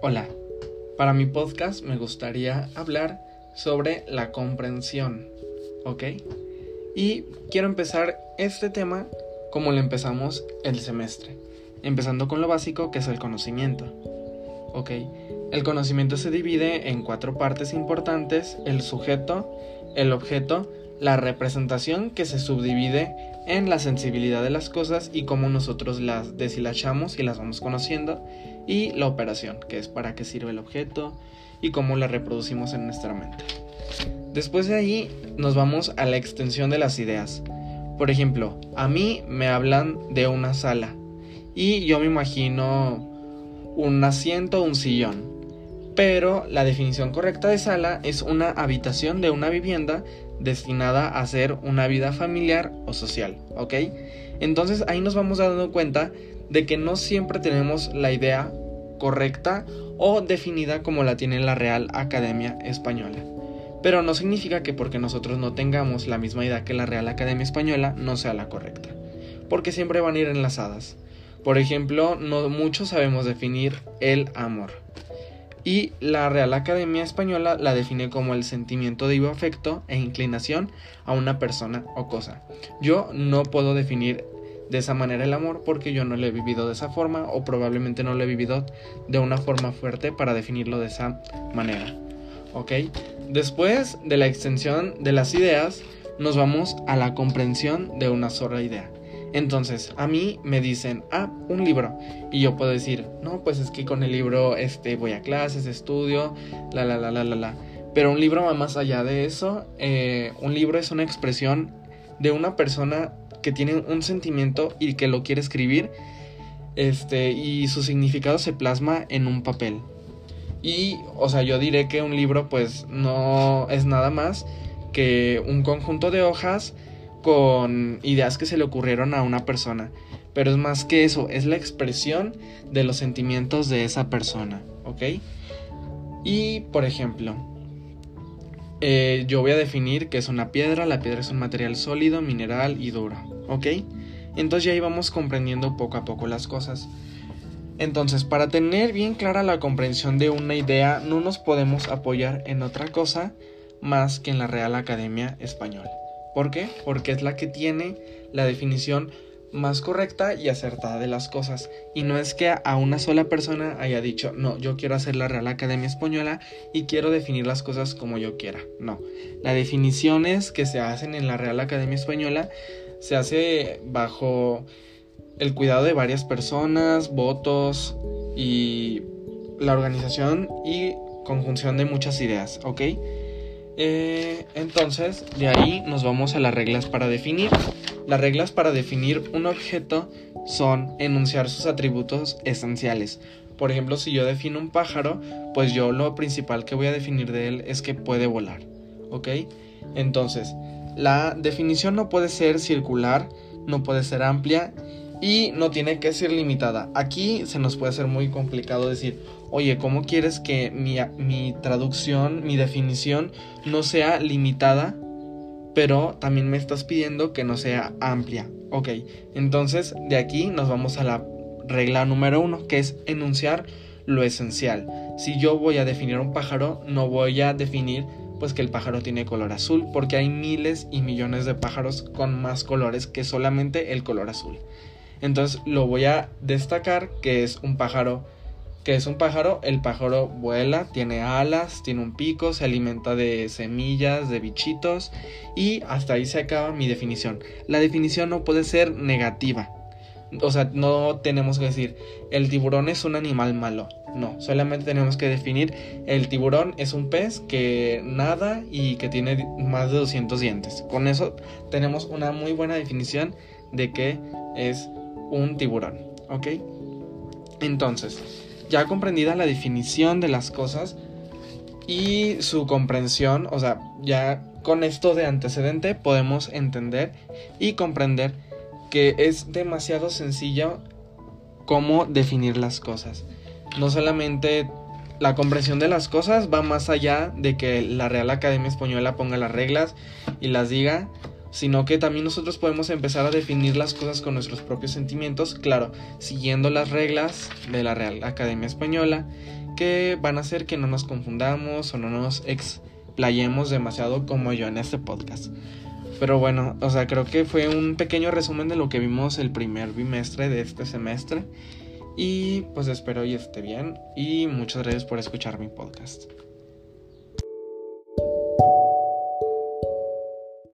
Hola, para mi podcast me gustaría hablar sobre la comprensión, ¿ok? Y quiero empezar este tema como lo empezamos el semestre, empezando con lo básico que es el conocimiento, ¿ok? El conocimiento se divide en cuatro partes importantes, el sujeto, el objeto, la representación que se subdivide en la sensibilidad de las cosas y cómo nosotros las deshilachamos y las vamos conociendo y la operación, que es para qué sirve el objeto y cómo la reproducimos en nuestra mente. Después de ahí nos vamos a la extensión de las ideas. Por ejemplo, a mí me hablan de una sala y yo me imagino un asiento un sillón pero la definición correcta de sala es una habitación de una vivienda destinada a ser una vida familiar o social, ¿ok? Entonces ahí nos vamos dando cuenta de que no siempre tenemos la idea correcta o definida como la tiene la Real Academia Española. Pero no significa que porque nosotros no tengamos la misma idea que la Real Academia Española no sea la correcta, porque siempre van a ir enlazadas. Por ejemplo, no muchos sabemos definir el amor y la Real Academia Española la define como el sentimiento de afecto e inclinación a una persona o cosa. Yo no puedo definir de esa manera el amor porque yo no lo he vivido de esa forma o probablemente no lo he vivido de una forma fuerte para definirlo de esa manera. ¿Ok? Después de la extensión de las ideas, nos vamos a la comprensión de una sola idea. Entonces, a mí me dicen, ah, un libro. Y yo puedo decir, no, pues es que con el libro este, voy a clases, estudio, la, la, la, la, la, la. Pero un libro va más allá de eso. Eh, un libro es una expresión de una persona que tiene un sentimiento y que lo quiere escribir. Este, y su significado se plasma en un papel. Y, o sea, yo diré que un libro, pues, no es nada más que un conjunto de hojas con ideas que se le ocurrieron a una persona. Pero es más que eso, es la expresión de los sentimientos de esa persona, ¿ok? Y, por ejemplo, eh, yo voy a definir que es una piedra, la piedra es un material sólido, mineral y duro, ¿ok? Entonces ya íbamos comprendiendo poco a poco las cosas. Entonces, para tener bien clara la comprensión de una idea, no nos podemos apoyar en otra cosa más que en la Real Academia Española. ¿Por qué? Porque es la que tiene la definición más correcta y acertada de las cosas. Y no es que a una sola persona haya dicho, no, yo quiero hacer la Real Academia Española y quiero definir las cosas como yo quiera. No, las definiciones que se hacen en la Real Academia Española se hace bajo el cuidado de varias personas, votos y la organización y conjunción de muchas ideas, ¿ok? Eh, entonces, de ahí nos vamos a las reglas para definir. Las reglas para definir un objeto son enunciar sus atributos esenciales. Por ejemplo, si yo defino un pájaro, pues yo lo principal que voy a definir de él es que puede volar. ¿Ok? Entonces, la definición no puede ser circular, no puede ser amplia y no tiene que ser limitada. Aquí se nos puede ser muy complicado decir, oye, ¿cómo quieres que mi, traducción, mi definición no sea limitada, pero también me estás pidiendo que no sea amplia? Ok, entonces de aquí nos vamos a la regla número uno, que es enunciar lo esencial. Si yo voy a definir un pájaro, no voy a definir pues que el pájaro tiene color azul, porque hay miles y millones de pájaros con más colores que solamente el color azul. Entonces lo voy a destacar que es un pájaro que es un pájaro, el pájaro vuela, tiene alas, tiene un pico, se alimenta de semillas, de bichitos y hasta ahí se acaba mi definición. La definición no puede ser negativa. O sea, no tenemos que decir el tiburón es un animal malo. No, solamente tenemos que definir el tiburón es un pez que nada y que tiene más de 200 dientes. Con eso tenemos una muy buena definición de que es un tiburón. ¿Ok? Entonces, ya comprendida la definición de las cosas y su comprensión, o sea, ya con esto de antecedente podemos entender y comprender que es demasiado sencillo cómo definir las cosas. No solamente la comprensión de las cosas va más allá de que la Real Academia Española ponga las reglas y las diga. Sino que también nosotros podemos empezar a definir las cosas con nuestros propios sentimientos, claro, siguiendo las reglas de la Real Academia Española, que van a hacer que no nos confundamos o no nos explayemos demasiado como yo en este podcast. Pero bueno, o sea, creo que fue un pequeño resumen de lo que vimos el primer bimestre de este semestre. Y pues espero y esté bien. Y muchas gracias por escuchar mi podcast.